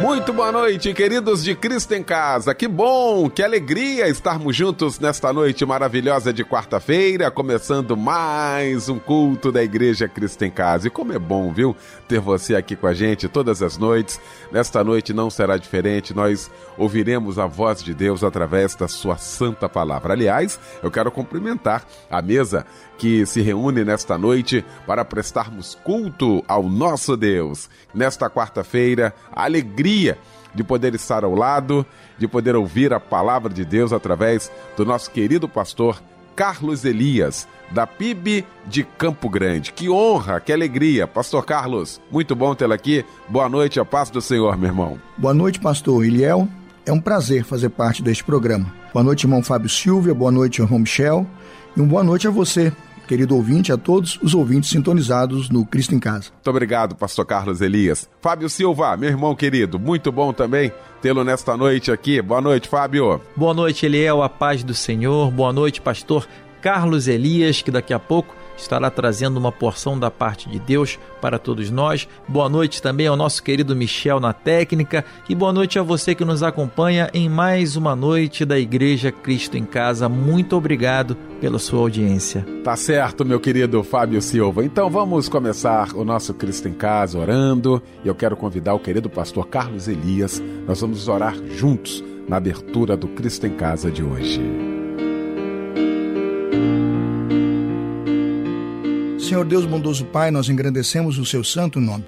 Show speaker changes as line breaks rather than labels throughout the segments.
Muito boa noite, queridos de Cristo em Casa. Que bom, que alegria estarmos juntos nesta noite maravilhosa de quarta-feira, começando mais um culto da Igreja Cristo em Casa. E como é bom, viu, ter você aqui com a gente todas as noites. Nesta noite não será diferente, nós ouviremos a voz de Deus através da sua santa palavra. Aliás, eu quero cumprimentar a mesa que se reúne nesta noite para prestarmos culto ao nosso Deus. Nesta quarta-feira, a alegria de poder estar ao lado, de poder ouvir a palavra de Deus através do nosso querido pastor Carlos Elias, da PIB de Campo Grande. Que honra, que alegria. Pastor Carlos, muito bom tê-lo aqui. Boa noite, a paz do Senhor, meu irmão.
Boa noite, pastor Eliel. É um prazer fazer parte deste programa. Boa noite, irmão Fábio Silvia. Boa noite, irmão Michel. E uma boa noite a você, querido ouvinte, a todos os ouvintes sintonizados no Cristo em Casa.
Muito obrigado, pastor Carlos Elias. Fábio Silva, meu irmão querido, muito bom também tê-lo nesta noite aqui. Boa noite, Fábio.
Boa noite, Eliel, a paz do Senhor. Boa noite, pastor Carlos Elias, que daqui a pouco estará trazendo uma porção da parte de Deus para todos nós. Boa noite também ao nosso querido Michel na técnica e boa noite a você que nos acompanha em mais uma noite da Igreja Cristo em Casa. Muito obrigado pela sua audiência.
Tá certo, meu querido Fábio Silva. Então vamos começar o nosso Cristo em Casa orando. E eu quero convidar o querido pastor Carlos Elias. Nós vamos orar juntos na abertura do Cristo em Casa de hoje.
Senhor Deus bondoso Pai, nós engrandecemos o seu santo nome.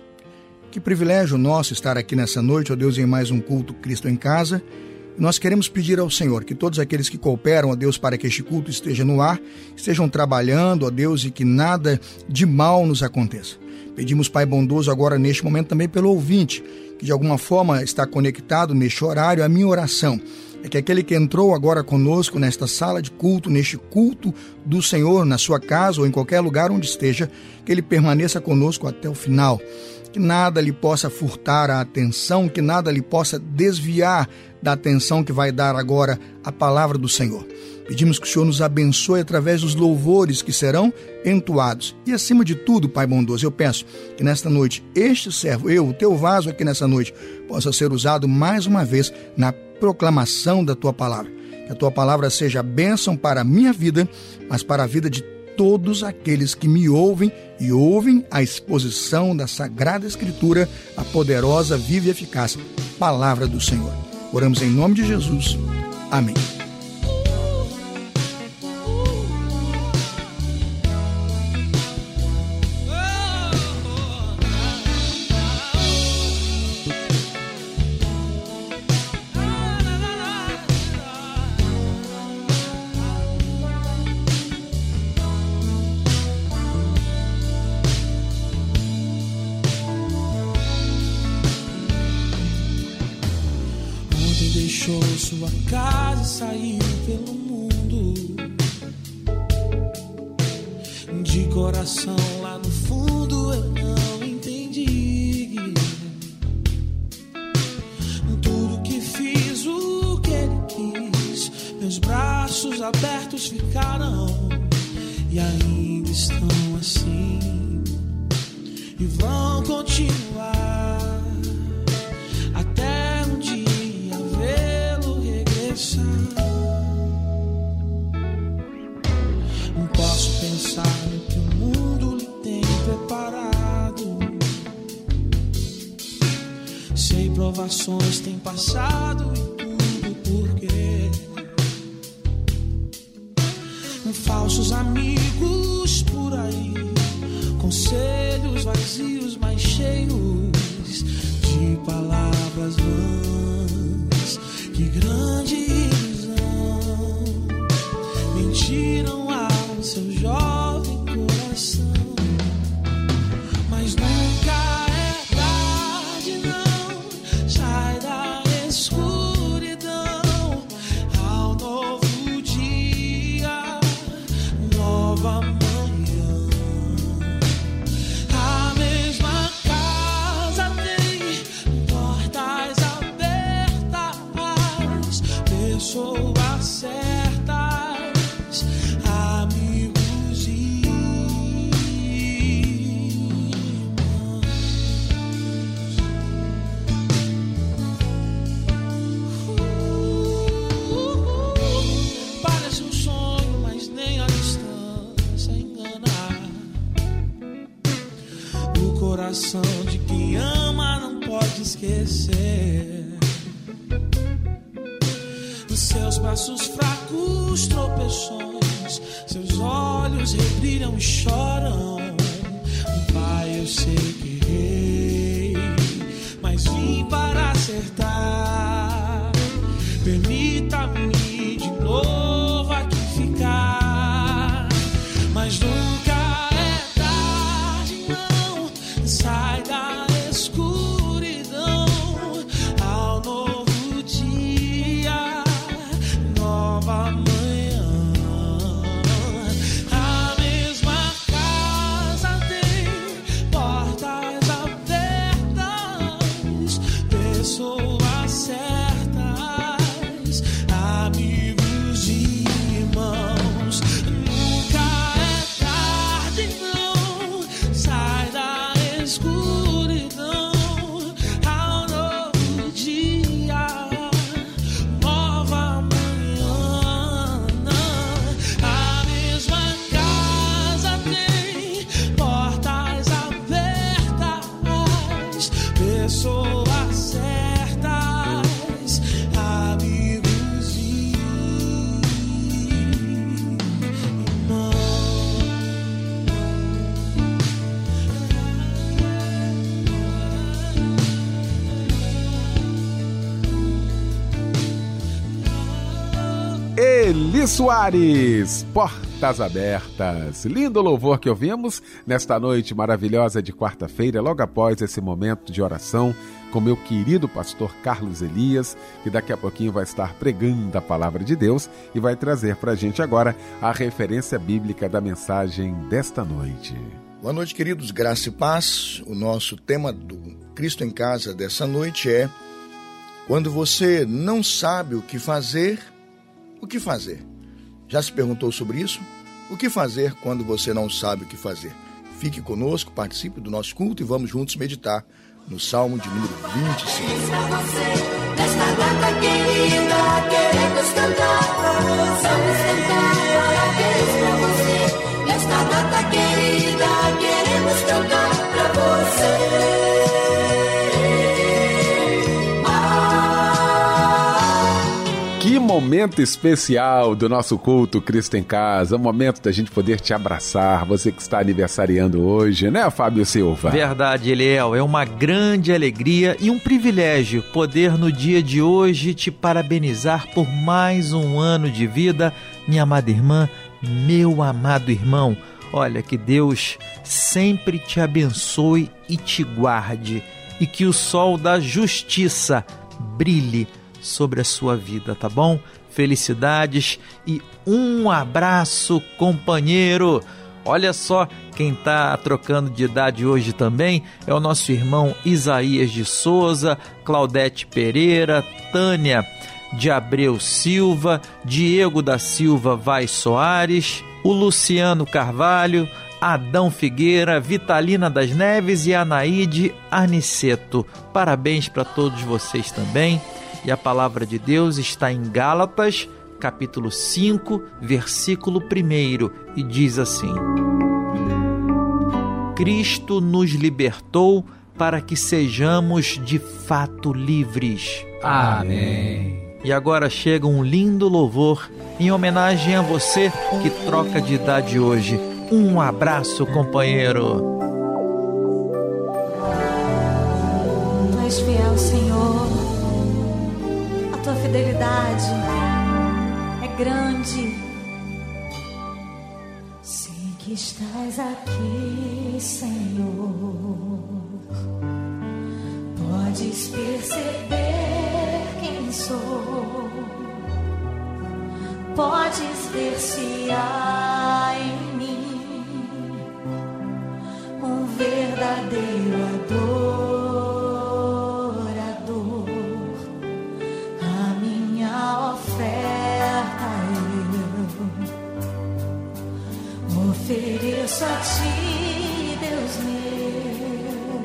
Que privilégio nosso estar aqui nessa noite, ó Deus, em mais um culto Cristo em casa. Nós queremos pedir ao Senhor que todos aqueles que cooperam, ó Deus, para que este culto esteja no ar, estejam trabalhando, ó Deus, e que nada de mal nos aconteça. Pedimos, Pai bondoso, agora neste momento também pelo ouvinte, que de alguma forma está conectado neste horário, a minha oração é que aquele que entrou agora conosco nesta sala de culto, neste culto do Senhor, na sua casa ou em qualquer lugar onde esteja, que ele permaneça conosco até o final. Que nada lhe possa furtar a atenção, que nada lhe possa desviar da atenção que vai dar agora a palavra do Senhor. Pedimos que o Senhor nos abençoe através dos louvores que serão entoados. E acima de tudo, Pai bondoso, eu peço que nesta noite este servo, eu, o teu vaso aqui nessa noite, possa ser usado mais uma vez na proclamação da tua palavra. Que a tua palavra seja bênção para a minha vida, mas para a vida de todos aqueles que me ouvem e ouvem a exposição da Sagrada Escritura, a poderosa, viva e eficaz palavra do Senhor. Oramos em nome de Jesus. Amém.
sua casa e saiu pelo mundo. De coração.
Eli Soares, Portas Abertas. Lindo louvor que ouvimos nesta noite maravilhosa de quarta-feira, logo após esse momento de oração com meu querido pastor Carlos Elias, que daqui a pouquinho vai estar pregando a palavra de Deus e vai trazer para a gente agora a referência bíblica da mensagem desta noite.
Boa noite, queridos. Graça e paz. O nosso tema do Cristo em Casa dessa noite é: quando você não sabe o que fazer, o que fazer? Já se perguntou sobre isso? O que fazer quando você não sabe o que fazer? Fique conosco, participe do nosso culto e vamos juntos meditar no Salmo de número 25.
Pra você, nesta data querida, queremos cantar. Vamos cantar parabéns pra você. Nesta data querida, queremos cantar pra você.
Momento especial do nosso culto Cristo em Casa, momento da gente poder te abraçar, você que está aniversariando hoje, né, Fábio Silva?
Verdade, Eliel, é uma grande alegria e um privilégio poder no dia de hoje te parabenizar por mais um ano de vida, minha amada irmã, meu amado irmão. Olha, que Deus sempre te abençoe e te guarde, e que o sol da justiça brilhe sobre a sua vida, tá bom? Felicidades e um abraço, companheiro. Olha só quem tá trocando de idade hoje também é o nosso irmão Isaías de Souza, Claudete Pereira, Tânia de Abreu Silva, Diego da Silva Vai Soares, o Luciano Carvalho, Adão Figueira, Vitalina das Neves e Anaíde Arniceto. Parabéns para todos vocês também. E a palavra de Deus está em Gálatas, capítulo 5, versículo 1, e diz assim: Cristo nos libertou para que sejamos de fato livres.
Amém.
E agora chega um lindo louvor em homenagem a você que troca de idade hoje. Um abraço, companheiro.
Tu és fiel, Senhor. Fidelidade é grande. Sei que estás aqui, Senhor. Podes perceber quem sou. Podes ver se há em mim um verdadeiro adorador. ofereço a ti, Deus meu,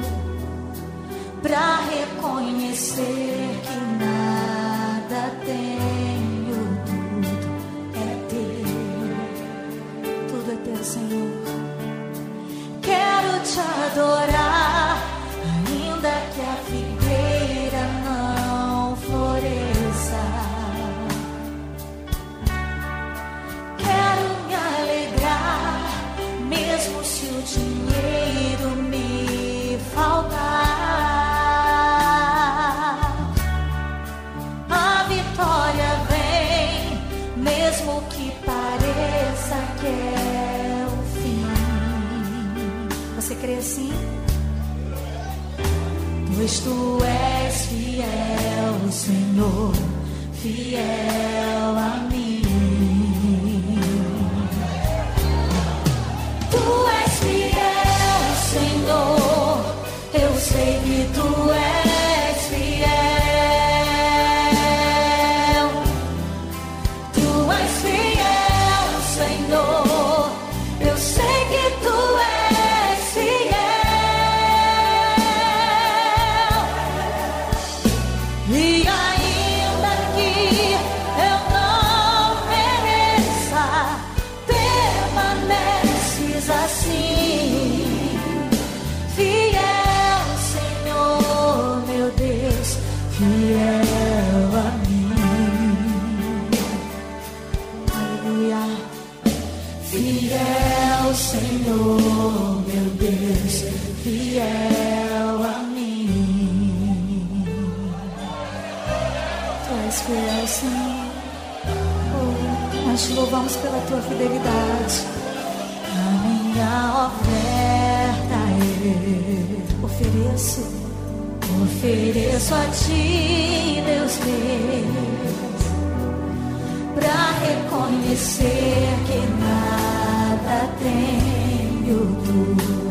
para reconhecer que nada tenho, tudo é teu, tudo é teu, Senhor. Quero te adorar. Reconhecer que nada tenho, tudo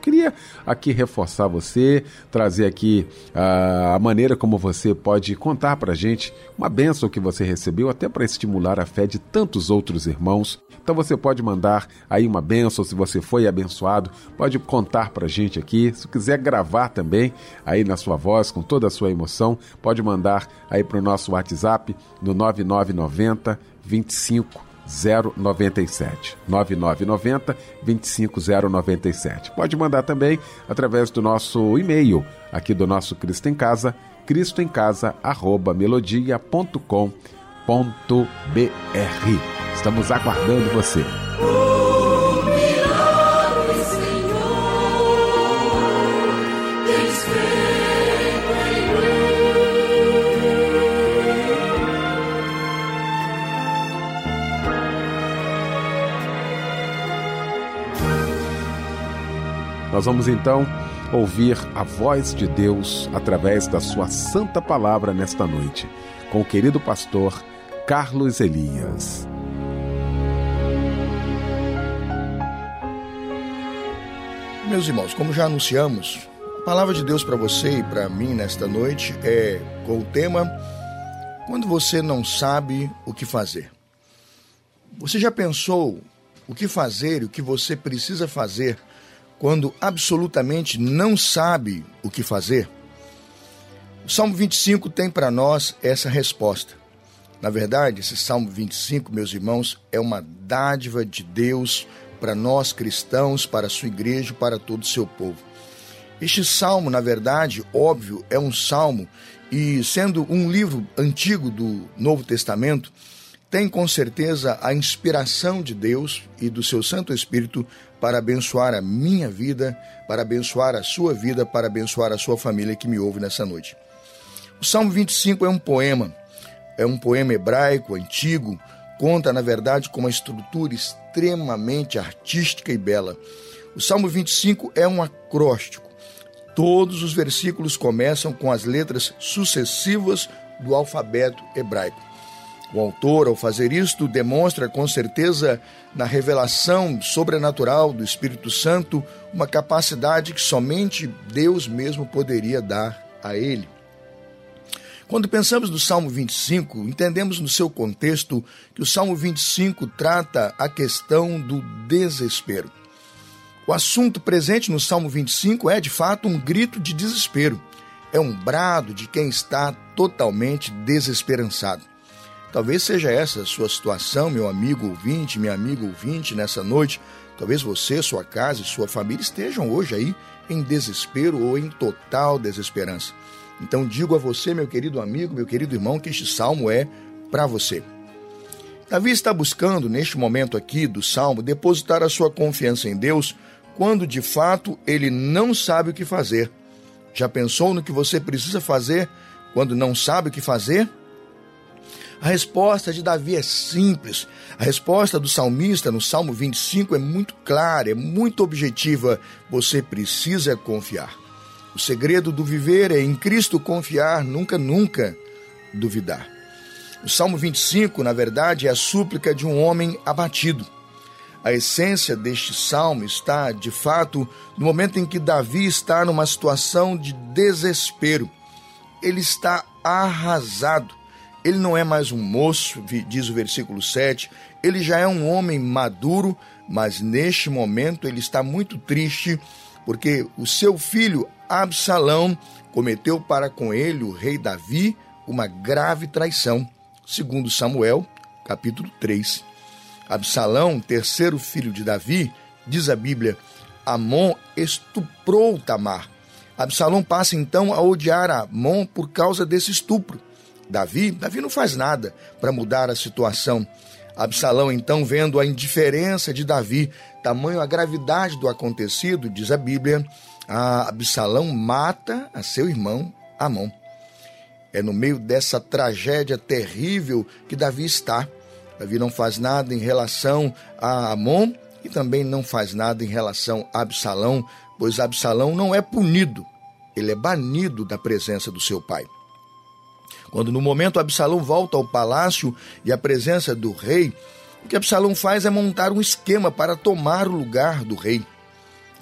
queria aqui reforçar você, trazer aqui ah, a maneira como você pode contar para a gente uma bênção que você recebeu, até para estimular a fé de tantos outros irmãos. Então você pode mandar aí uma bênção, se você foi abençoado, pode contar para a gente aqui. Se quiser gravar também aí na sua voz, com toda a sua emoção, pode mandar aí para o nosso WhatsApp no 9990 25 097 9990 25097. Pode mandar também através do nosso e-mail aqui do nosso Cristo em Casa, cristoemcasa@melodia.com.br. Estamos aguardando você. Nós vamos então ouvir a voz de Deus através da sua santa palavra nesta noite, com o querido pastor Carlos Elias.
Meus irmãos, como já anunciamos, a palavra de Deus para você e para mim nesta noite é com o tema Quando você não sabe o que fazer. Você já pensou o que fazer e o que você precisa fazer quando absolutamente não sabe o que fazer? O Salmo 25 tem para nós essa resposta. Na verdade, esse Salmo 25, meus irmãos, é uma dádiva de Deus para nós cristãos, para a sua igreja, para todo o seu povo. Este salmo, na verdade, óbvio, é um salmo e sendo um livro antigo do Novo Testamento, tem com certeza a inspiração de Deus e do seu Santo Espírito para abençoar a minha vida, para abençoar a sua vida, para abençoar a sua família que me ouve nessa noite. O Salmo 25 é um poema, é um poema hebraico antigo, conta, na verdade, com uma estrutura extremamente artística e bela. O Salmo 25 é um acróstico. Todos os versículos começam com as letras sucessivas do alfabeto hebraico. O autor, ao fazer isto, demonstra com certeza, na revelação sobrenatural do Espírito Santo, uma capacidade que somente Deus mesmo poderia dar a ele. Quando pensamos no Salmo 25, entendemos no seu contexto que o Salmo 25 trata a questão do desespero. O assunto presente no Salmo 25 é, de fato, um grito de desespero. É um brado de quem está totalmente desesperançado. Talvez seja essa a sua situação, meu amigo ouvinte, minha amiga ouvinte, nessa noite. Talvez você, sua casa e sua família estejam hoje aí em desespero ou em total desesperança. Então digo a você, meu querido amigo, meu querido irmão, que este salmo é para você. Davi está buscando, neste momento aqui do salmo, depositar a sua confiança em Deus quando de fato ele não sabe o que fazer. Já pensou no que você precisa fazer quando não sabe o que fazer? A resposta de Davi é simples. A resposta do salmista no Salmo 25 é muito clara, é muito objetiva. Você precisa confiar. O segredo do viver é em Cristo confiar, nunca, nunca duvidar. O Salmo 25, na verdade, é a súplica de um homem abatido. A essência deste salmo está, de fato, no momento em que Davi está numa situação de desespero. Ele está arrasado. Ele não é mais um moço, diz o versículo 7. Ele já é um homem maduro, mas neste momento ele está muito triste porque o seu filho Absalão cometeu para com ele, o rei Davi, uma grave traição, segundo Samuel, capítulo 3. Absalão, terceiro filho de Davi, diz a Bíblia, Amon estuprou Tamar. Absalão passa então a odiar Amon por causa desse estupro. Davi, Davi não faz nada para mudar a situação. Absalão, então, vendo a indiferença de Davi, tamanho a gravidade do acontecido, diz a Bíblia, a Absalão mata a seu irmão Amon. É no meio dessa tragédia terrível que Davi está. Davi não faz nada em relação a Amon e também não faz nada em relação a Absalão, pois Absalão não é punido, ele é banido da presença do seu pai. Quando no momento Absalão volta ao palácio e à presença do rei, o que Absalão faz é montar um esquema para tomar o lugar do rei.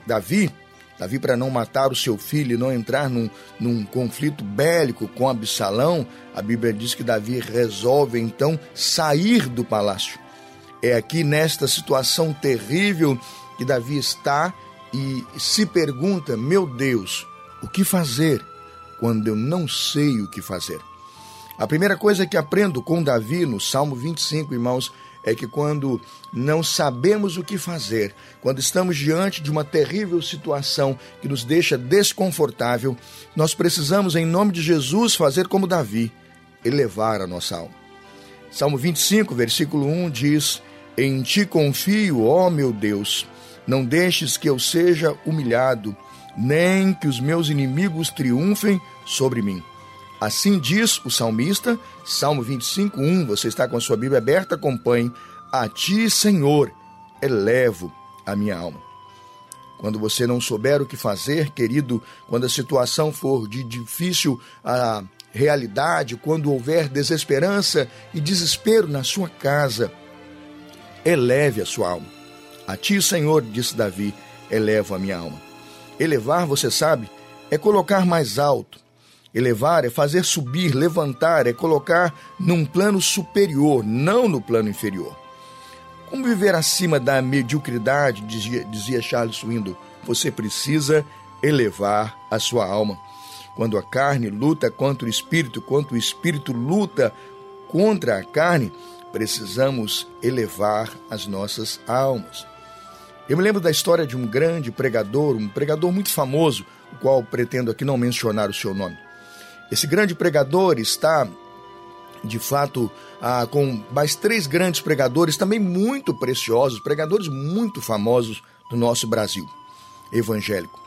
Davi Davi, para não matar o seu filho e não entrar num, num conflito bélico com Absalão, a Bíblia diz que Davi resolve então sair do palácio. É aqui nesta situação terrível que Davi está e se pergunta: meu Deus, o que fazer quando eu não sei o que fazer? A primeira coisa que aprendo com Davi no Salmo 25, irmãos, é que quando não sabemos o que fazer, quando estamos diante de uma terrível situação que nos deixa desconfortável, nós precisamos, em nome de Jesus, fazer como Davi, elevar a nossa alma. Salmo 25, versículo 1 diz: Em ti confio, ó meu Deus, não deixes que eu seja humilhado, nem que os meus inimigos triunfem sobre mim. Assim diz o salmista, Salmo 25, 1. Você está com a sua Bíblia aberta? Acompanhe. A ti, Senhor, elevo a minha alma. Quando você não souber o que fazer, querido, quando a situação for de difícil a realidade, quando houver desesperança e desespero na sua casa, eleve a sua alma. A ti, Senhor, disse Davi, elevo a minha alma. Elevar, você sabe, é colocar mais alto. Elevar é fazer subir, levantar, é colocar num plano superior, não no plano inferior. Como viver acima da mediocridade, dizia, dizia Charles Swindoll, você precisa elevar a sua alma. Quando a carne luta contra o espírito, quando o espírito luta contra a carne, precisamos elevar as nossas almas. Eu me lembro da história de um grande pregador, um pregador muito famoso, o qual pretendo aqui não mencionar o seu nome. Esse grande pregador está, de fato, ah, com mais três grandes pregadores, também muito preciosos, pregadores muito famosos do nosso Brasil evangélico.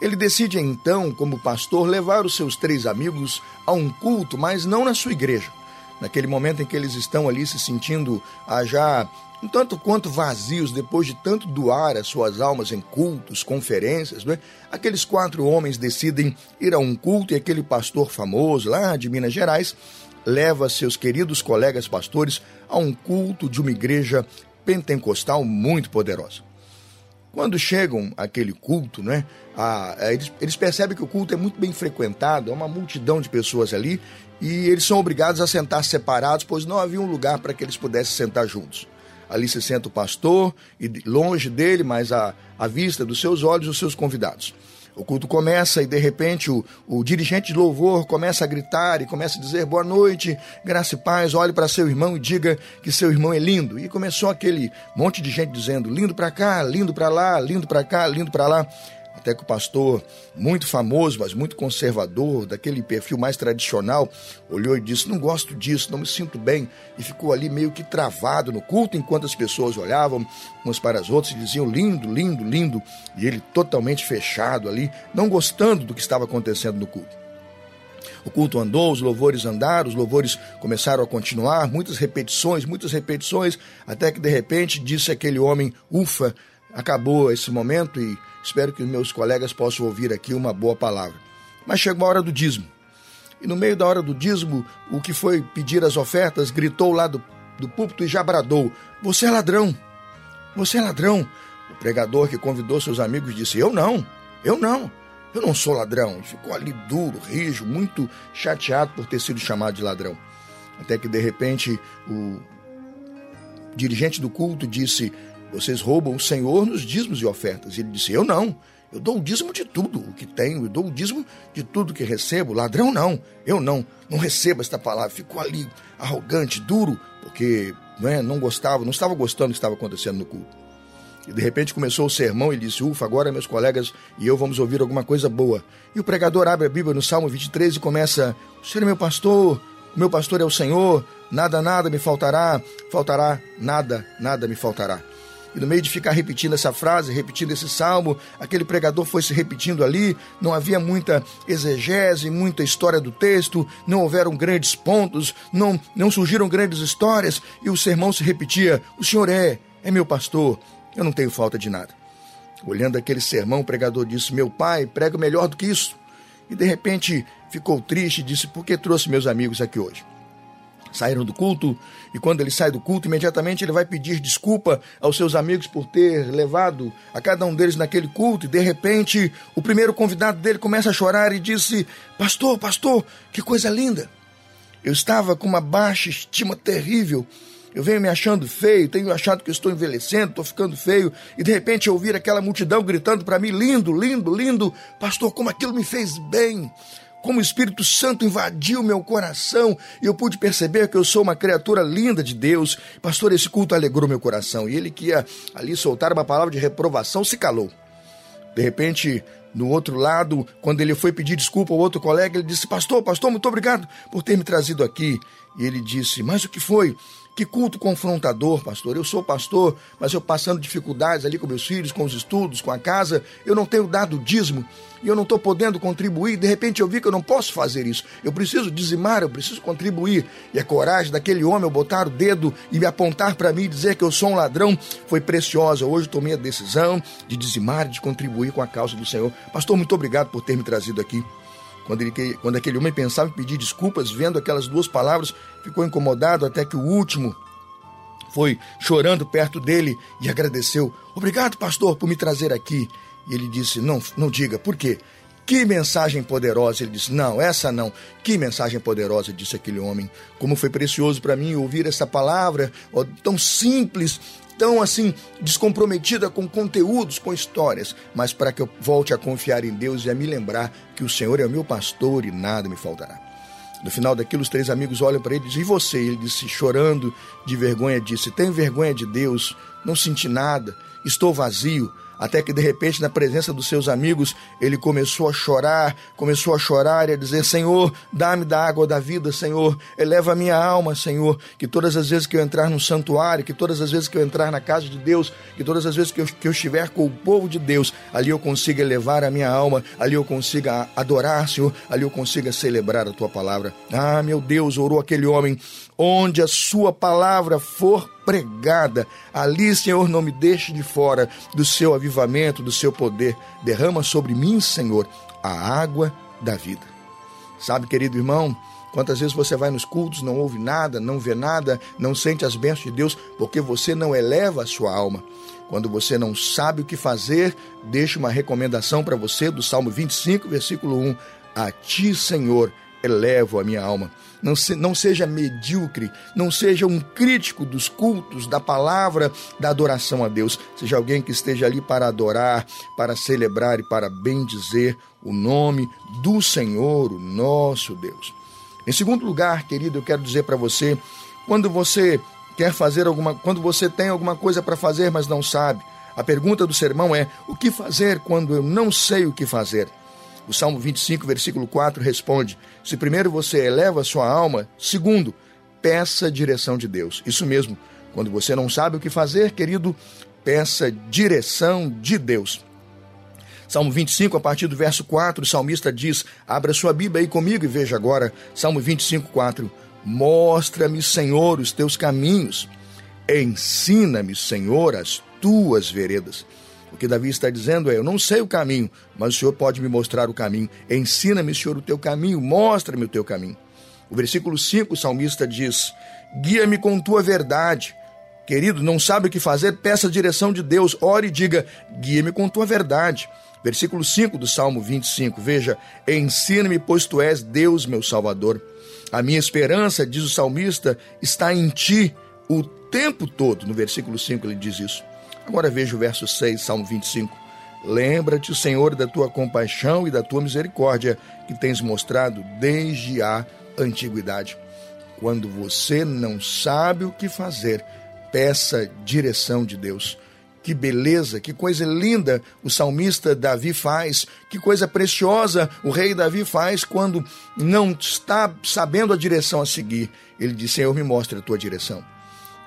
Ele decide então, como pastor, levar os seus três amigos a um culto, mas não na sua igreja. Naquele momento em que eles estão ali se sentindo ah, já um tanto quanto vazios depois de tanto doar as suas almas em cultos, conferências, é? aqueles quatro homens decidem ir a um culto e aquele pastor famoso lá de Minas Gerais leva seus queridos colegas pastores a um culto de uma igreja pentecostal muito poderosa. Quando chegam àquele culto, né, a, a, eles, eles percebem que o culto é muito bem frequentado, é uma multidão de pessoas ali, e eles são obrigados a sentar separados, pois não havia um lugar para que eles pudessem sentar juntos. Ali se senta o pastor, e longe dele, mas à, à vista dos seus olhos, os seus convidados. O culto começa e de repente o, o, dirigente de louvor começa a gritar e começa a dizer boa noite, graça e paz, olhe para seu irmão e diga que seu irmão é lindo. E começou aquele monte de gente dizendo lindo para cá, lindo para lá, lindo para cá, lindo para lá. Até que o pastor, muito famoso, mas muito conservador, daquele perfil mais tradicional, olhou e disse: Não gosto disso, não me sinto bem. E ficou ali meio que travado no culto, enquanto as pessoas olhavam umas para as outras e diziam: Lindo, lindo, lindo. E ele totalmente fechado ali, não gostando do que estava acontecendo no culto. O culto andou, os louvores andaram, os louvores começaram a continuar, muitas repetições, muitas repetições, até que de repente disse aquele homem: Ufa, acabou esse momento e Espero que os meus colegas possam ouvir aqui uma boa palavra. Mas chegou a hora do dízimo. E no meio da hora do dízimo, o que foi pedir as ofertas gritou lá do, do púlpito e já bradou: Você é ladrão! Você é ladrão! O pregador que convidou seus amigos disse: Eu não, eu não, eu não sou ladrão. Ficou ali duro, rijo, muito chateado por ter sido chamado de ladrão. Até que de repente o dirigente do culto disse: vocês roubam o Senhor nos dízimos e ofertas. E ele disse: Eu não. Eu dou o dízimo de tudo o que tenho, eu dou o dízimo de tudo que recebo. Ladrão não, eu não, não recebo esta palavra. Ficou ali arrogante, duro, porque não, é, não gostava, não estava gostando do que estava acontecendo no culto. E de repente começou o sermão e disse: Ufa, agora meus colegas e eu vamos ouvir alguma coisa boa. E o pregador abre a Bíblia no Salmo 23 e começa: O Senhor é meu pastor, o meu pastor é o Senhor, nada, nada me faltará, faltará, nada, nada me faltará. E no meio de ficar repetindo essa frase, repetindo esse salmo, aquele pregador foi se repetindo ali, não havia muita exegese, muita história do texto, não houveram grandes pontos, não, não surgiram grandes histórias, e o sermão se repetia: O Senhor é, é meu pastor, eu não tenho falta de nada. Olhando aquele sermão, o pregador disse: Meu pai prega melhor do que isso. E de repente ficou triste e disse: Por que trouxe meus amigos aqui hoje? Saíram do culto, e quando ele sai do culto, imediatamente ele vai pedir desculpa aos seus amigos por ter levado a cada um deles naquele culto, e de repente o primeiro convidado dele começa a chorar e disse: Pastor, pastor, que coisa linda! Eu estava com uma baixa estima terrível. Eu venho me achando feio, tenho achado que estou envelhecendo, estou ficando feio, e de repente eu ouvir aquela multidão gritando para mim: lindo, lindo, lindo, pastor, como aquilo me fez bem como o Espírito Santo invadiu meu coração e eu pude perceber que eu sou uma criatura linda de Deus. Pastor, esse culto alegrou meu coração. E ele que ia ali soltar uma palavra de reprovação se calou. De repente, no outro lado, quando ele foi pedir desculpa ao outro colega, ele disse: Pastor, pastor, muito obrigado por ter me trazido aqui. E ele disse: Mas o que foi? Que culto confrontador, pastor. Eu sou pastor, mas eu passando dificuldades ali com meus filhos, com os estudos, com a casa, eu não tenho dado dízimo e eu não estou podendo contribuir. De repente eu vi que eu não posso fazer isso. Eu preciso dizimar, eu preciso contribuir. E a coragem daquele homem botar o dedo e me apontar para mim e dizer que eu sou um ladrão foi preciosa. Hoje tomei a decisão de dizimar, de contribuir com a causa do Senhor. Pastor, muito obrigado por ter me trazido aqui. Quando, ele, quando aquele homem pensava em pedir desculpas, vendo aquelas duas palavras, ficou incomodado até que o último foi chorando perto dele e agradeceu. Obrigado, pastor, por me trazer aqui. E ele disse: Não, não diga, por quê? Que mensagem poderosa! Ele disse: Não, essa não. Que mensagem poderosa! Disse aquele homem. Como foi precioso para mim ouvir essa palavra, ó, tão simples, tão assim descomprometida com conteúdos, com histórias, mas para que eu volte a confiar em Deus e a me lembrar que o Senhor é o meu pastor e nada me faltará. No final daquilo, os três amigos olham para ele e dizem: E você? Ele disse, chorando de vergonha, disse: Tenho vergonha de Deus, não senti nada, estou vazio até que de repente, na presença dos seus amigos, ele começou a chorar, começou a chorar e a dizer: Senhor, dá-me da água da vida, Senhor, eleva a minha alma, Senhor, que todas as vezes que eu entrar no santuário, que todas as vezes que eu entrar na casa de Deus, que todas as vezes que eu, que eu estiver com o povo de Deus, ali eu consiga elevar a minha alma, ali eu consiga adorar, Senhor, ali eu consiga celebrar a tua palavra. Ah, meu Deus, orou aquele homem, onde a sua palavra for pregada. Ali, Senhor, não me deixe de fora do seu avivamento, do seu poder. Derrama sobre mim, Senhor, a água da vida. Sabe, querido irmão, quantas vezes você vai nos cultos, não ouve nada, não vê nada, não sente as bênçãos de Deus, porque você não eleva a sua alma. Quando você não sabe o que fazer, deixe uma recomendação para você do Salmo 25, versículo 1. A ti, Senhor, elevo a minha alma. Não, se, não seja medíocre, não seja um crítico dos cultos, da palavra, da adoração a Deus. Seja alguém que esteja ali para adorar, para celebrar e para bendizer o nome do Senhor, o nosso Deus. Em segundo lugar, querido, eu quero dizer para você, quando você quer fazer alguma, quando você tem alguma coisa para fazer, mas não sabe, a pergunta do sermão é: o que fazer quando eu não sei o que fazer? O Salmo 25, versículo 4 responde: Se primeiro você eleva a sua alma, segundo, peça direção de Deus. Isso mesmo, quando você não sabe o que fazer, querido, peça direção de Deus. Salmo 25, a partir do verso 4, o salmista diz: Abra sua Bíblia aí comigo e veja agora, Salmo 25, 4. Mostra-me, Senhor, os teus caminhos. Ensina-me, Senhor, as tuas veredas. O que Davi está dizendo é: Eu não sei o caminho, mas o Senhor pode me mostrar o caminho. Ensina-me, Senhor, o teu caminho, mostra-me o teu caminho. O versículo 5, o salmista diz: Guia-me com tua verdade. Querido, não sabe o que fazer? Peça a direção de Deus. Ore e diga: Guia-me com tua verdade. Versículo 5 do Salmo 25. Veja: Ensina-me, pois tu és Deus, meu Salvador. A minha esperança, diz o salmista, está em ti o tempo todo. No versículo 5 ele diz isso. Agora veja o verso 6, Salmo 25. Lembra-te, Senhor, da tua compaixão e da tua misericórdia que tens mostrado desde a antiguidade. Quando você não sabe o que fazer, peça direção de Deus. Que beleza, que coisa linda o salmista Davi faz, que coisa preciosa o rei Davi faz quando não está sabendo a direção a seguir. Ele diz: Senhor, me mostre a tua direção.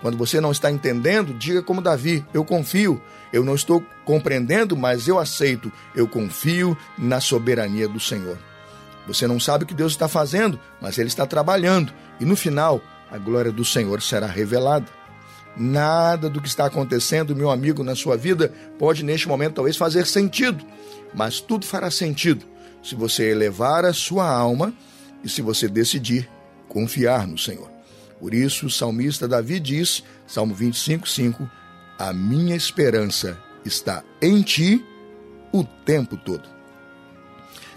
Quando você não está entendendo, diga como Davi: Eu confio. Eu não estou compreendendo, mas eu aceito. Eu confio na soberania do Senhor. Você não sabe o que Deus está fazendo, mas Ele está trabalhando. E no final, a glória do Senhor será revelada. Nada do que está acontecendo, meu amigo, na sua vida pode neste momento talvez fazer sentido, mas tudo fará sentido se você elevar a sua alma e se você decidir confiar no Senhor. Por isso, o salmista Davi diz, Salmo 25, 5, A minha esperança está em ti o tempo todo.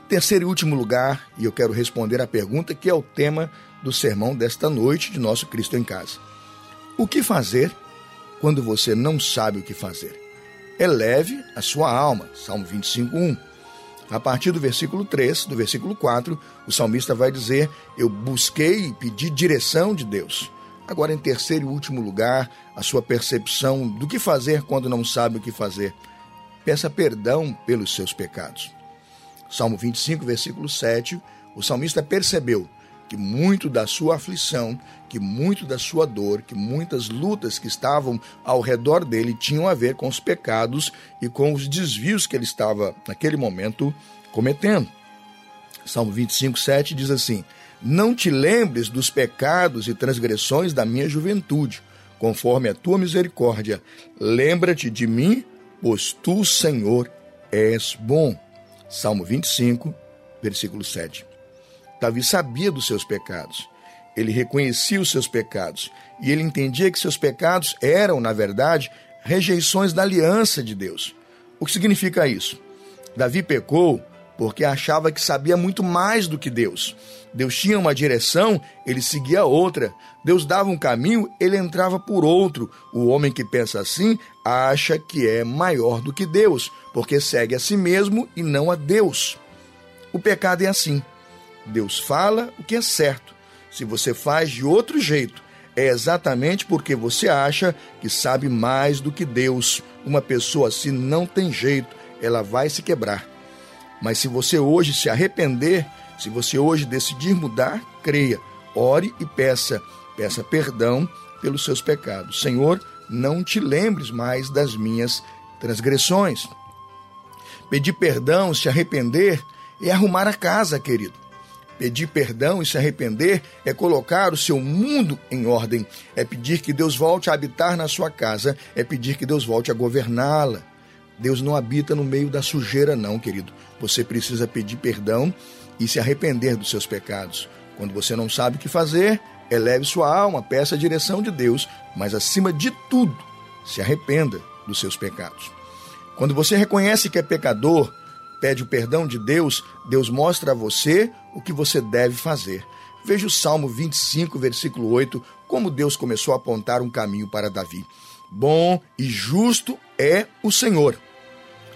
Terceiro e último lugar, e eu quero responder a pergunta que é o tema do sermão desta noite de nosso Cristo em Casa. O que fazer quando você não sabe o que fazer? Eleve a sua alma, Salmo 25, 1. A partir do versículo 3, do versículo 4, o salmista vai dizer: Eu busquei e pedi direção de Deus. Agora, em terceiro e último lugar, a sua percepção do que fazer quando não sabe o que fazer. Peça perdão pelos seus pecados. Salmo 25, versículo 7, o salmista percebeu que muito da sua aflição, que muito da sua dor, que muitas lutas que estavam ao redor dele tinham a ver com os pecados e com os desvios que ele estava, naquele momento, cometendo. Salmo 25, 7 diz assim: Não te lembres dos pecados e transgressões da minha juventude, conforme a tua misericórdia. Lembra-te de mim, pois tu, Senhor, és bom. Salmo 25, versículo 7. Davi sabia dos seus pecados. Ele reconhecia os seus pecados e ele entendia que seus pecados eram, na verdade, rejeições da aliança de Deus. O que significa isso? Davi pecou porque achava que sabia muito mais do que Deus. Deus tinha uma direção, ele seguia outra. Deus dava um caminho, ele entrava por outro. O homem que pensa assim acha que é maior do que Deus, porque segue a si mesmo e não a Deus. O pecado é assim. Deus fala o que é certo. Se você faz de outro jeito, é exatamente porque você acha que sabe mais do que Deus. Uma pessoa assim não tem jeito, ela vai se quebrar. Mas se você hoje se arrepender, se você hoje decidir mudar, creia, ore e peça, peça perdão pelos seus pecados. Senhor, não te lembres mais das minhas transgressões. Pedir perdão, se arrepender, é arrumar a casa, querido. Pedir perdão e se arrepender é colocar o seu mundo em ordem, é pedir que Deus volte a habitar na sua casa, é pedir que Deus volte a governá-la. Deus não habita no meio da sujeira, não, querido. Você precisa pedir perdão e se arrepender dos seus pecados. Quando você não sabe o que fazer, eleve sua alma, peça a direção de Deus, mas acima de tudo, se arrependa dos seus pecados. Quando você reconhece que é pecador, pede o perdão de Deus, Deus mostra a você o que você deve fazer. Veja o Salmo 25, versículo 8, como Deus começou a apontar um caminho para Davi. Bom e justo é o Senhor.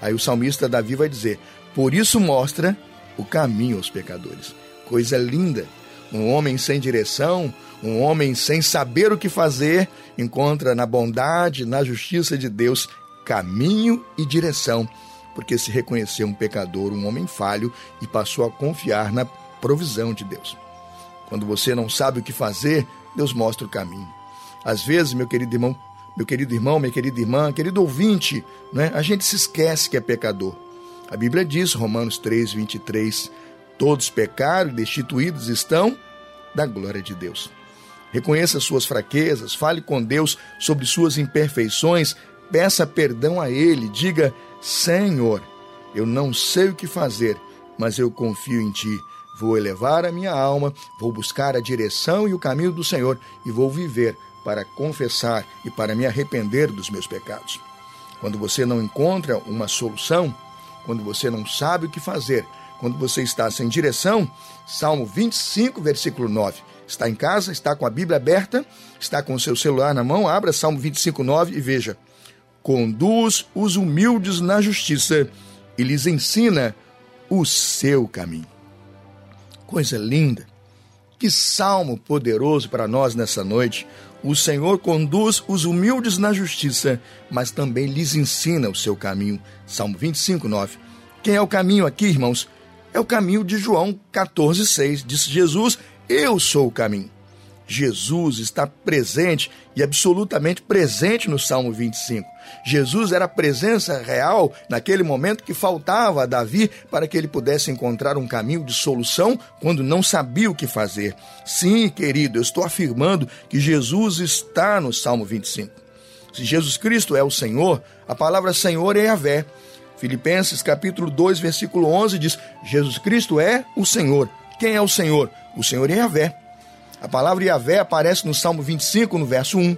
Aí o salmista Davi vai dizer: Por isso mostra o caminho aos pecadores. Coisa linda. Um homem sem direção, um homem sem saber o que fazer, encontra na bondade, na justiça de Deus, caminho e direção, porque se reconheceu um pecador, um homem falho e passou a confiar na provisão de Deus. Quando você não sabe o que fazer, Deus mostra o caminho. Às vezes, meu querido irmão, meu querido irmão, minha querida irmã, querido ouvinte, né, a gente se esquece que é pecador. A Bíblia diz, Romanos 3, 23, todos pecaram e destituídos estão da glória de Deus. Reconheça suas fraquezas, fale com Deus sobre suas imperfeições, peça perdão a Ele, diga: Senhor, eu não sei o que fazer, mas eu confio em Ti. Vou elevar a minha alma, vou buscar a direção e o caminho do Senhor e vou viver para confessar e para me arrepender dos meus pecados. Quando você não encontra uma solução, quando você não sabe o que fazer, quando você está sem direção, Salmo 25, versículo 9. Está em casa, está com a Bíblia aberta, está com o seu celular na mão, abra Salmo 25, 9 e veja. Conduz os humildes na justiça e lhes ensina o seu caminho. Coisa linda. Que salmo poderoso para nós nessa noite. O Senhor conduz os humildes na justiça, mas também lhes ensina o seu caminho. Salmo 25, 9. Quem é o caminho aqui, irmãos? É o caminho de João 14, 6. Disse Jesus: Eu sou o caminho. Jesus está presente e absolutamente presente no Salmo 25. Jesus era a presença real naquele momento que faltava a Davi para que ele pudesse encontrar um caminho de solução quando não sabia o que fazer. Sim, querido, eu estou afirmando que Jesus está no Salmo 25. Se Jesus Cristo é o Senhor, a palavra Senhor é Yahvé. Filipenses capítulo 2, versículo 11 diz: Jesus Cristo é o Senhor. Quem é o Senhor? O Senhor é Yahvé. A palavra Yahvé aparece no Salmo 25, no verso 1.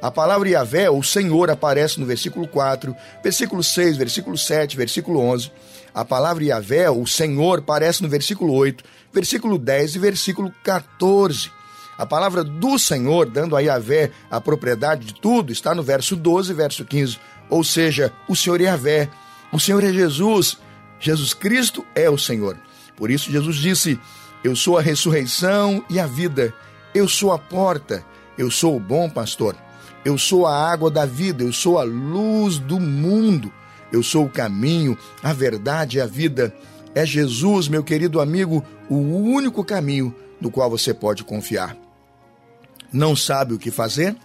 A palavra Yahvé, ou Senhor, aparece no versículo 4, versículo 6, versículo 7, versículo 11. A palavra Yahvé, ou Senhor, aparece no versículo 8, versículo 10 e versículo 14. A palavra do Senhor, dando a Yahvé a propriedade de tudo, está no verso 12 e verso 15. Ou seja, o Senhor é Yahvé, o Senhor é Jesus, Jesus Cristo é o Senhor. Por isso Jesus disse: Eu sou a ressurreição e a vida, eu sou a porta, eu sou o bom pastor. Eu sou a água da vida, eu sou a luz do mundo, eu sou o caminho, a verdade e a vida. É Jesus, meu querido amigo, o único caminho no qual você pode confiar. Não sabe o que fazer?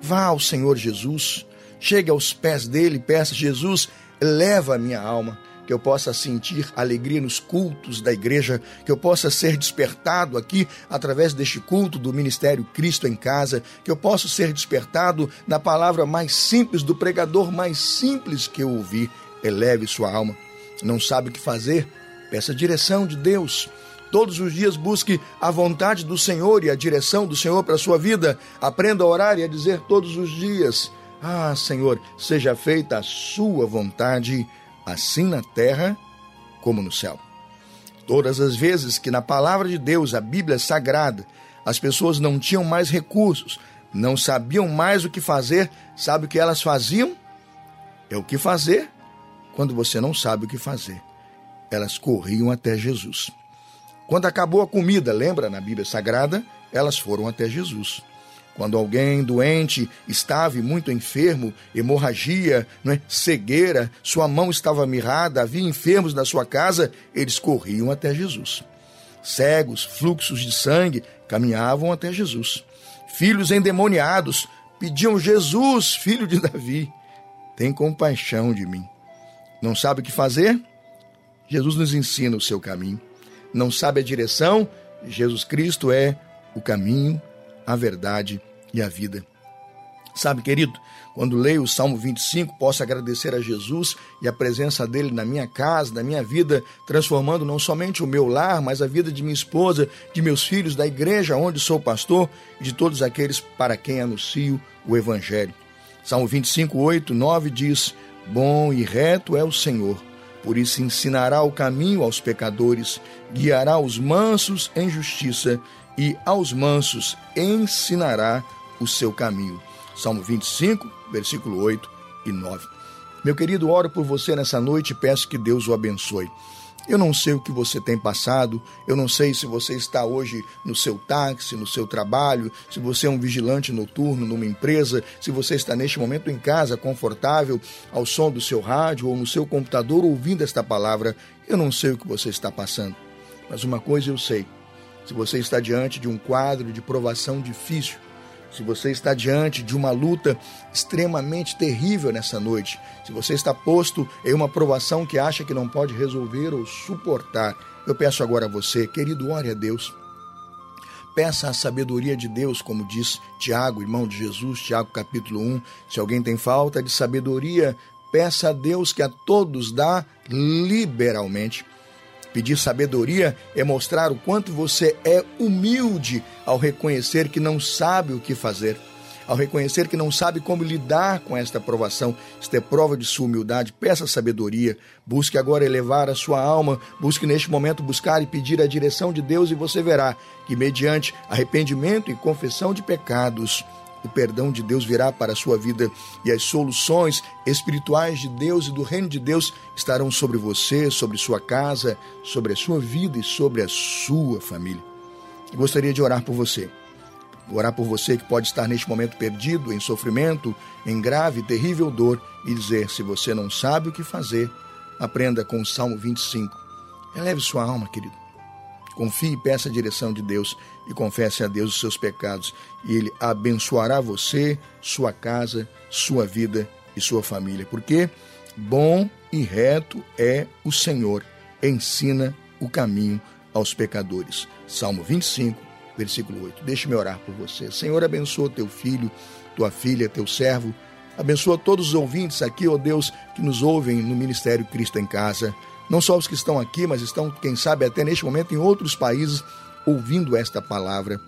Vá ao Senhor Jesus, chegue aos pés dele e peça: Jesus, leva a minha alma, que eu possa sentir alegria nos cultos da igreja, que eu possa ser despertado aqui através deste culto do Ministério Cristo em Casa, que eu possa ser despertado na palavra mais simples do pregador mais simples que eu ouvi. Eleve sua alma. Não sabe o que fazer? Peça a direção de Deus. Todos os dias busque a vontade do Senhor e a direção do Senhor para a sua vida. Aprenda a orar e a dizer todos os dias: Ah, Senhor, seja feita a sua vontade, assim na terra como no céu. Todas as vezes que na palavra de Deus, a Bíblia Sagrada, as pessoas não tinham mais recursos, não sabiam mais o que fazer, sabe o que elas faziam? É o que fazer quando você não sabe o que fazer. Elas corriam até Jesus. Quando acabou a comida, lembra na Bíblia Sagrada, elas foram até Jesus. Quando alguém doente estava muito enfermo, hemorragia, não é? cegueira, sua mão estava mirrada, havia enfermos na sua casa, eles corriam até Jesus. Cegos, fluxos de sangue, caminhavam até Jesus. Filhos endemoniados pediam: Jesus, filho de Davi, tem compaixão de mim. Não sabe o que fazer? Jesus nos ensina o seu caminho não sabe a direção, Jesus Cristo é o caminho, a verdade e a vida. Sabe, querido, quando leio o Salmo 25, posso agradecer a Jesus e a presença dele na minha casa, na minha vida, transformando não somente o meu lar, mas a vida de minha esposa, de meus filhos, da igreja onde sou pastor e de todos aqueles para quem anuncio o Evangelho. Salmo 25, 8, 9 diz: Bom e reto é o Senhor por isso ensinará o caminho aos pecadores, guiará os mansos em justiça e aos mansos ensinará o seu caminho. Salmo 25, versículo 8 e 9. Meu querido, oro por você nessa noite e peço que Deus o abençoe. Eu não sei o que você tem passado, eu não sei se você está hoje no seu táxi, no seu trabalho, se você é um vigilante noturno numa empresa, se você está neste momento em casa, confortável, ao som do seu rádio ou no seu computador ouvindo esta palavra. Eu não sei o que você está passando, mas uma coisa eu sei: se você está diante de um quadro de provação difícil, se você está diante de uma luta extremamente terrível nessa noite, se você está posto em uma provação que acha que não pode resolver ou suportar, eu peço agora a você, querido, ore a Deus. Peça a sabedoria de Deus, como diz Tiago, irmão de Jesus, Tiago capítulo 1. Se alguém tem falta de sabedoria, peça a Deus que a todos dá liberalmente. Pedir sabedoria é mostrar o quanto você é humilde ao reconhecer que não sabe o que fazer, ao reconhecer que não sabe como lidar com esta provação. Isto é prova de sua humildade. Peça sabedoria. Busque agora elevar a sua alma. Busque neste momento buscar e pedir a direção de Deus, e você verá que, mediante arrependimento e confissão de pecados, o perdão de Deus virá para a sua vida e as soluções espirituais de Deus e do reino de Deus estarão sobre você, sobre sua casa, sobre a sua vida e sobre a sua família. Eu gostaria de orar por você. Orar por você que pode estar neste momento perdido, em sofrimento, em grave e terrível dor e dizer: se você não sabe o que fazer, aprenda com o Salmo 25. Eleve sua alma, querido. Confie e peça a direção de Deus e confesse a Deus os seus pecados, e Ele abençoará você, sua casa, sua vida e sua família. Porque bom e reto é o Senhor, ensina o caminho aos pecadores. Salmo 25, versículo 8. Deixe-me orar por você. Senhor, abençoa teu filho, tua filha, teu servo. Abençoa todos os ouvintes aqui, ó Deus, que nos ouvem no Ministério Cristo em Casa não só os que estão aqui, mas estão, quem sabe, até neste momento em outros países ouvindo esta palavra.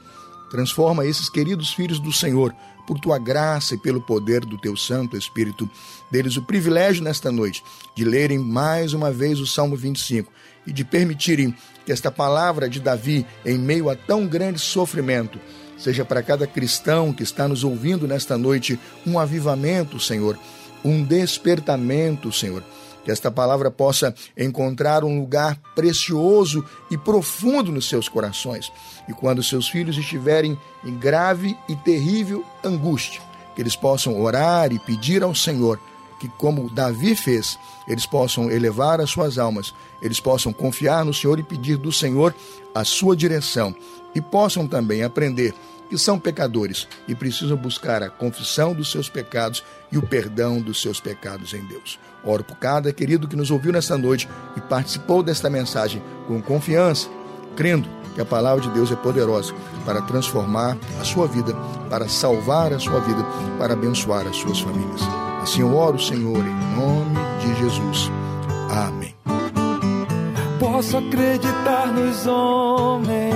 Transforma esses queridos filhos do Senhor, por tua graça e pelo poder do teu Santo Espírito. Deles o privilégio nesta noite de lerem mais uma vez o Salmo 25 e de permitirem que esta palavra de Davi, em meio a tão grande sofrimento, seja para cada cristão que está nos ouvindo nesta noite um avivamento, Senhor, um despertamento, Senhor que esta palavra possa encontrar um lugar precioso e profundo nos seus corações. E quando seus filhos estiverem em grave e terrível angústia, que eles possam orar e pedir ao Senhor que, como Davi fez, eles possam elevar as suas almas, eles possam confiar no Senhor e pedir do Senhor a sua direção e possam também aprender que são pecadores e precisam buscar a confissão dos seus pecados e o perdão dos seus pecados em Deus. Oro por cada querido que nos ouviu nesta noite e participou desta mensagem com confiança, crendo que a palavra de Deus é poderosa para transformar a sua vida, para salvar a sua vida, para abençoar as suas famílias. Assim eu oro, Senhor, em nome de Jesus. Amém.
Posso acreditar nos homens,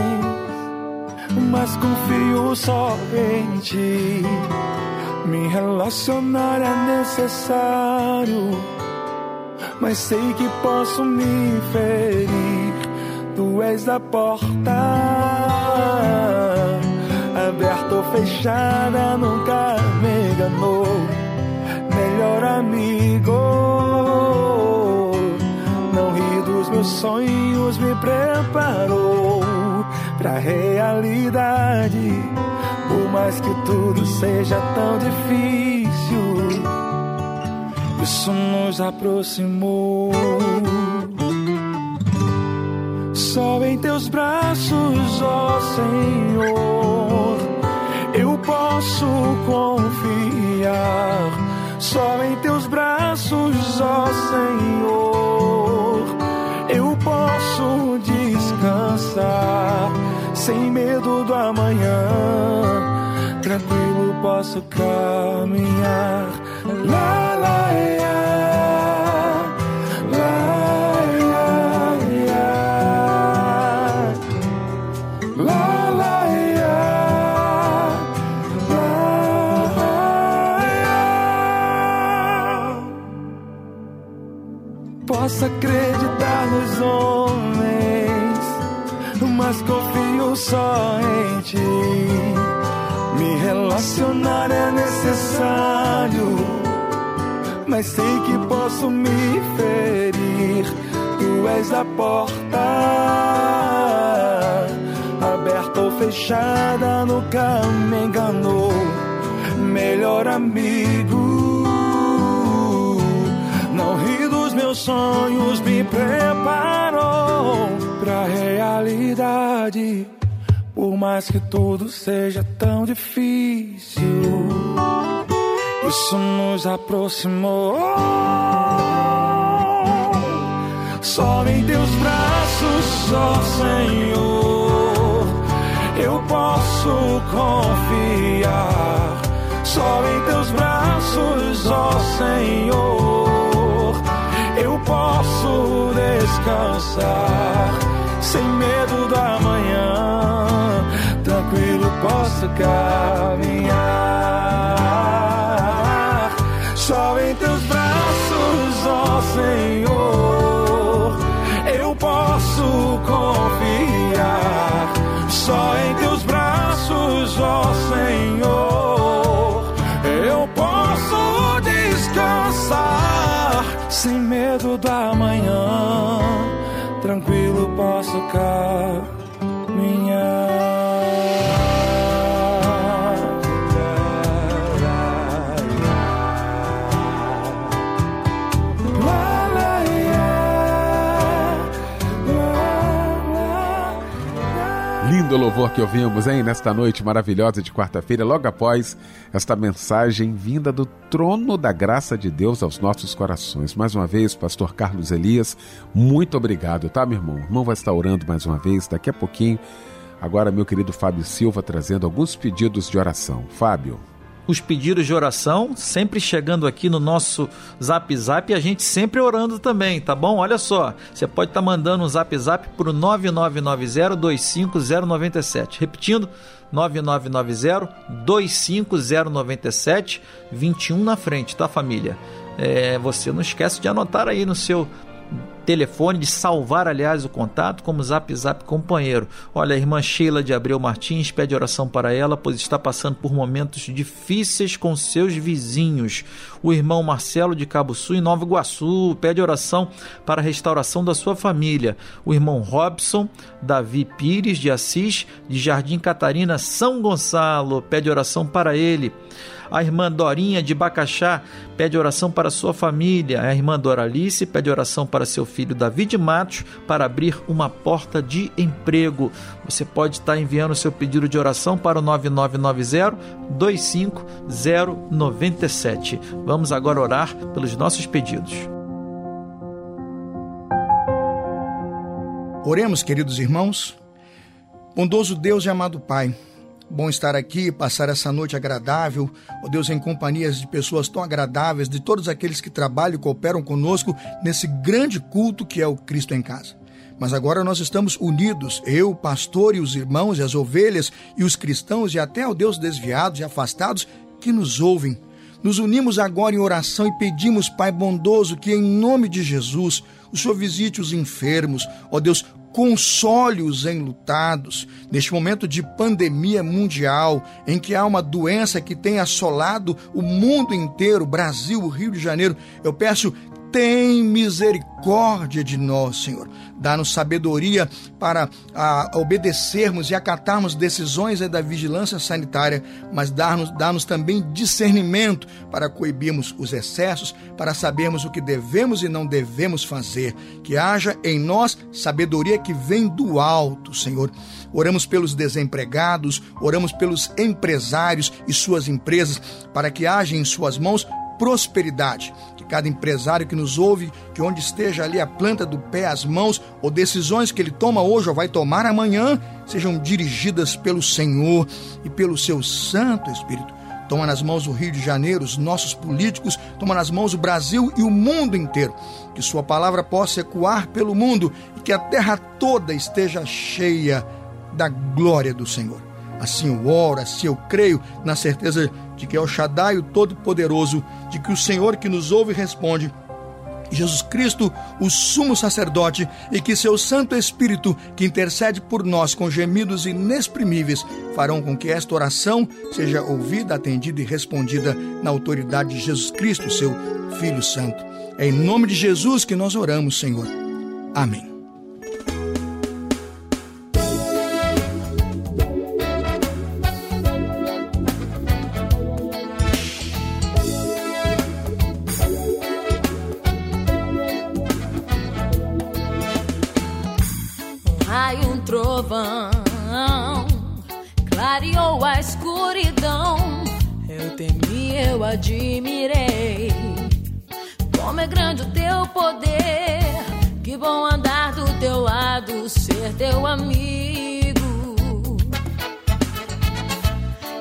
mas confio só em ti. Me relacionar é necessário, mas sei que posso me ferir. Tu és a porta, aberta ou fechada, nunca me enganou. Melhor amigo, não ri dos meus sonhos, me preparou pra realidade. Mais que tudo seja tão difícil, isso nos aproximou. Só em teus braços, ó Senhor, eu posso confiar. Só em teus braços, ó Senhor, eu posso descansar. Sem medo do amanhã, tranquilo posso caminhar. Lá, lá, lá. Lá, lá, lá. Posso acreditar nos homens, mas confio só em ti. Relacionar é necessário, mas sei que posso me ferir. Tu és a porta, aberta ou fechada, nunca me enganou. Melhor amigo, não ri dos meus sonhos, me preparou pra realidade. Por mais que tudo seja tão difícil, isso nos aproximou. Só em teus braços, ó Senhor, eu posso confiar. Só em teus braços, ó Senhor, eu posso descansar. Sem medo da manhã, posso caminhar. Só em teus braços, ó Senhor, eu posso confiar. Só em
Lindo louvor que ouvimos, hein, nesta noite maravilhosa de quarta-feira, logo após esta mensagem vinda do trono da graça de Deus aos nossos corações. Mais uma vez, pastor Carlos Elias, muito obrigado, tá, meu irmão? O irmão vai estar orando mais uma vez daqui a pouquinho. Agora, meu querido Fábio Silva trazendo alguns pedidos de oração. Fábio.
Os pedidos de oração, sempre chegando aqui no nosso Zap Zap e a gente sempre orando também, tá bom? Olha só, você pode estar mandando um Zap Zap pro 9990-25097. Repetindo, 9990-25097, 21 na frente, tá família? É, você não esquece de anotar aí no seu telefone, de salvar, aliás, o contato como Zap Zap Companheiro. Olha, a irmã Sheila de Abreu Martins pede oração para ela, pois está passando por momentos difíceis com seus vizinhos. O irmão Marcelo de Cabo Sul, em Nova Iguaçu, pede oração para a restauração da sua família. O irmão Robson Davi Pires de Assis, de Jardim Catarina, São Gonçalo, pede oração para ele A irmã Dorinha de Bacaxá pede oração para sua família. A irmã Doralice pede oração para seu filho David Matos para abrir uma porta de emprego. Você pode estar enviando seu pedido de oração para o 9990 25097. Vamos agora orar pelos nossos pedidos.
Oremos, queridos irmãos. Bondoso Deus e amado Pai, bom estar aqui, passar essa noite agradável, ó Deus, em companhias de pessoas tão agradáveis, de todos aqueles que trabalham e cooperam conosco nesse grande culto que é o Cristo em Casa. Mas agora nós estamos unidos, eu, o pastor e os irmãos e as ovelhas e os cristãos e até o Deus desviados e afastados que nos ouvem. Nos unimos agora em oração e pedimos, Pai bondoso, que em nome de Jesus o Senhor visite os enfermos, ó Deus, console os enlutados. Neste momento de pandemia mundial, em que há uma doença que tem assolado o mundo inteiro, Brasil, Rio de Janeiro, eu peço tem misericórdia de nós, Senhor. Dá-nos sabedoria para a, obedecermos e acatarmos decisões da vigilância sanitária, mas dá-nos dá também discernimento para coibirmos os excessos, para sabermos o que devemos e não devemos fazer. Que haja em nós sabedoria que vem do alto, Senhor. Oramos pelos desempregados, oramos pelos empresários e suas empresas, para que haja em suas mãos prosperidade. Que cada empresário que nos ouve, que onde esteja ali a planta do pé, as mãos, ou decisões que ele toma hoje ou vai tomar amanhã, sejam dirigidas pelo Senhor e pelo seu Santo Espírito. Toma nas mãos o Rio de Janeiro, os nossos políticos, toma nas mãos o Brasil e o mundo inteiro. Que Sua palavra possa ecoar pelo mundo e que a terra toda esteja cheia da glória do Senhor. Assim eu oro, assim eu creio, na certeza de que é o Shaddai, o Todo-Poderoso, de que o Senhor que nos ouve responde, Jesus Cristo, o sumo sacerdote, e que seu Santo Espírito, que intercede por nós com gemidos inexprimíveis, farão com que esta oração seja ouvida, atendida e respondida na autoridade de Jesus Cristo, seu Filho Santo. É em nome de Jesus que nós oramos, Senhor. Amém.
Trovão clareou a escuridão. Eu temi, eu admirei. Como é grande o teu poder. Que bom andar do teu lado, ser teu amigo.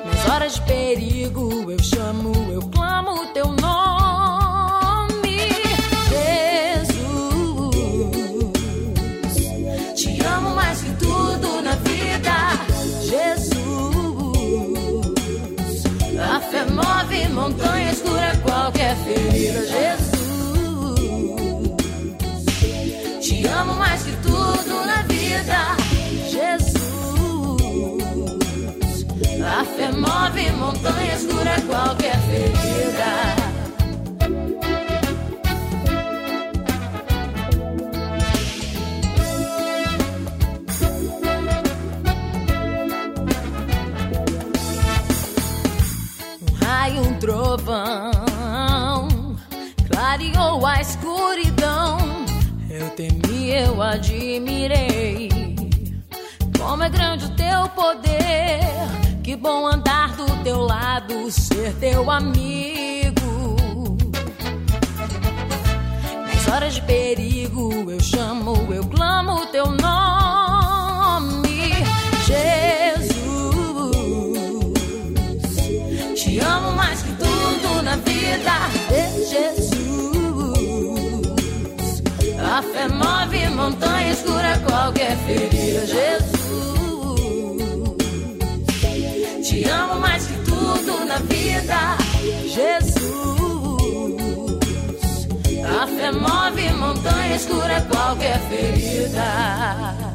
Nas horas de perigo, eu chamo, eu clamo o teu nome. Move montanhas, cura qualquer ferida, Jesus. Te amo mais que tudo na vida, Jesus. A fé move montanhas, cura qualquer ferida. Trovão clareou a escuridão. Eu temi, eu admirei. Como é grande o teu poder. Que bom andar do teu lado, ser teu amigo. Nas horas de perigo, eu chamo, eu clamo teu nome, Jesus. Te amo mais vida de Jesus. A fé move montanhas, cura qualquer ferida, Jesus. Te amo mais que tudo na vida, Jesus. A fé move montanhas, cura qualquer ferida.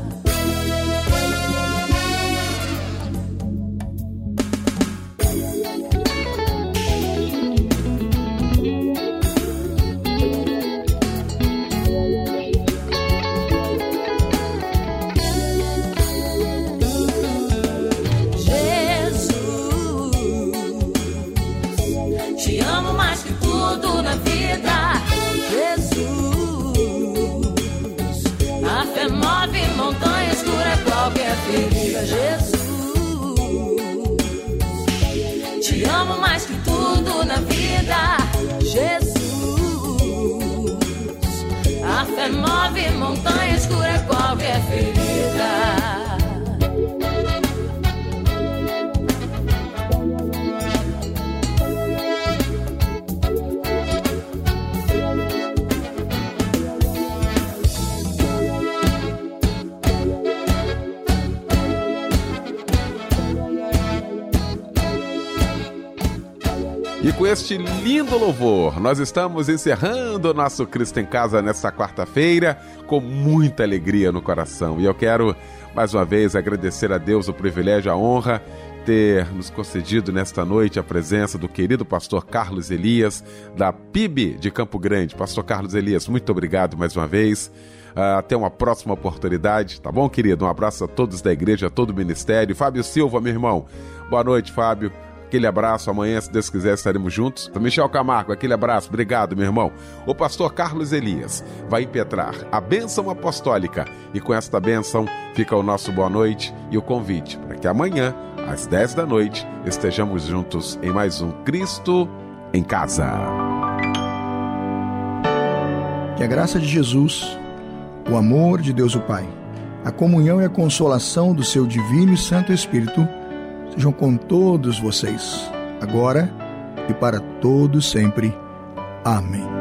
Com este lindo louvor, nós estamos encerrando o nosso Cristo em Casa nesta quarta-feira com muita alegria no coração. E eu quero mais uma vez agradecer a Deus o privilégio, a honra ter nos concedido nesta noite a presença do querido pastor Carlos Elias, da PIB de Campo Grande. Pastor Carlos Elias, muito obrigado mais uma vez. Uh, até uma próxima oportunidade, tá bom, querido? Um abraço a todos da igreja, a todo o ministério. Fábio Silva, meu irmão. Boa noite, Fábio. Aquele abraço, amanhã, se Deus quiser, estaremos juntos. Michel Camargo, aquele abraço, obrigado, meu irmão. O pastor Carlos Elias vai impetrar a bênção apostólica e com esta bênção fica o nosso boa noite e o convite para que amanhã, às 10 da noite, estejamos juntos em mais um Cristo em Casa.
Que a graça de Jesus, o amor de Deus o Pai, a comunhão e a consolação do seu divino e santo Espírito sejam com todos vocês, agora e para todos sempre. Amém.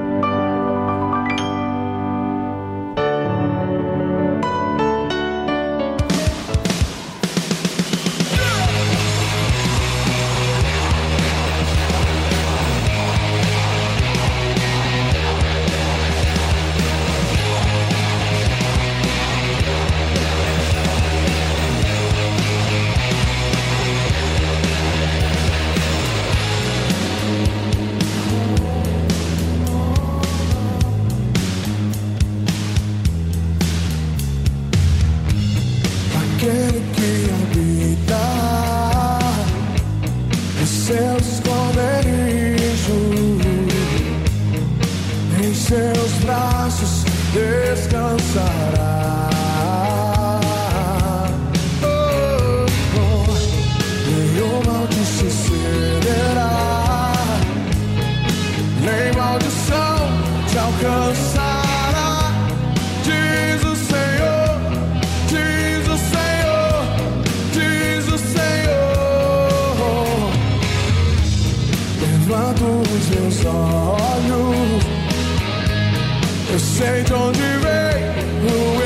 Levanto os meus olhos, eu sei de onde vem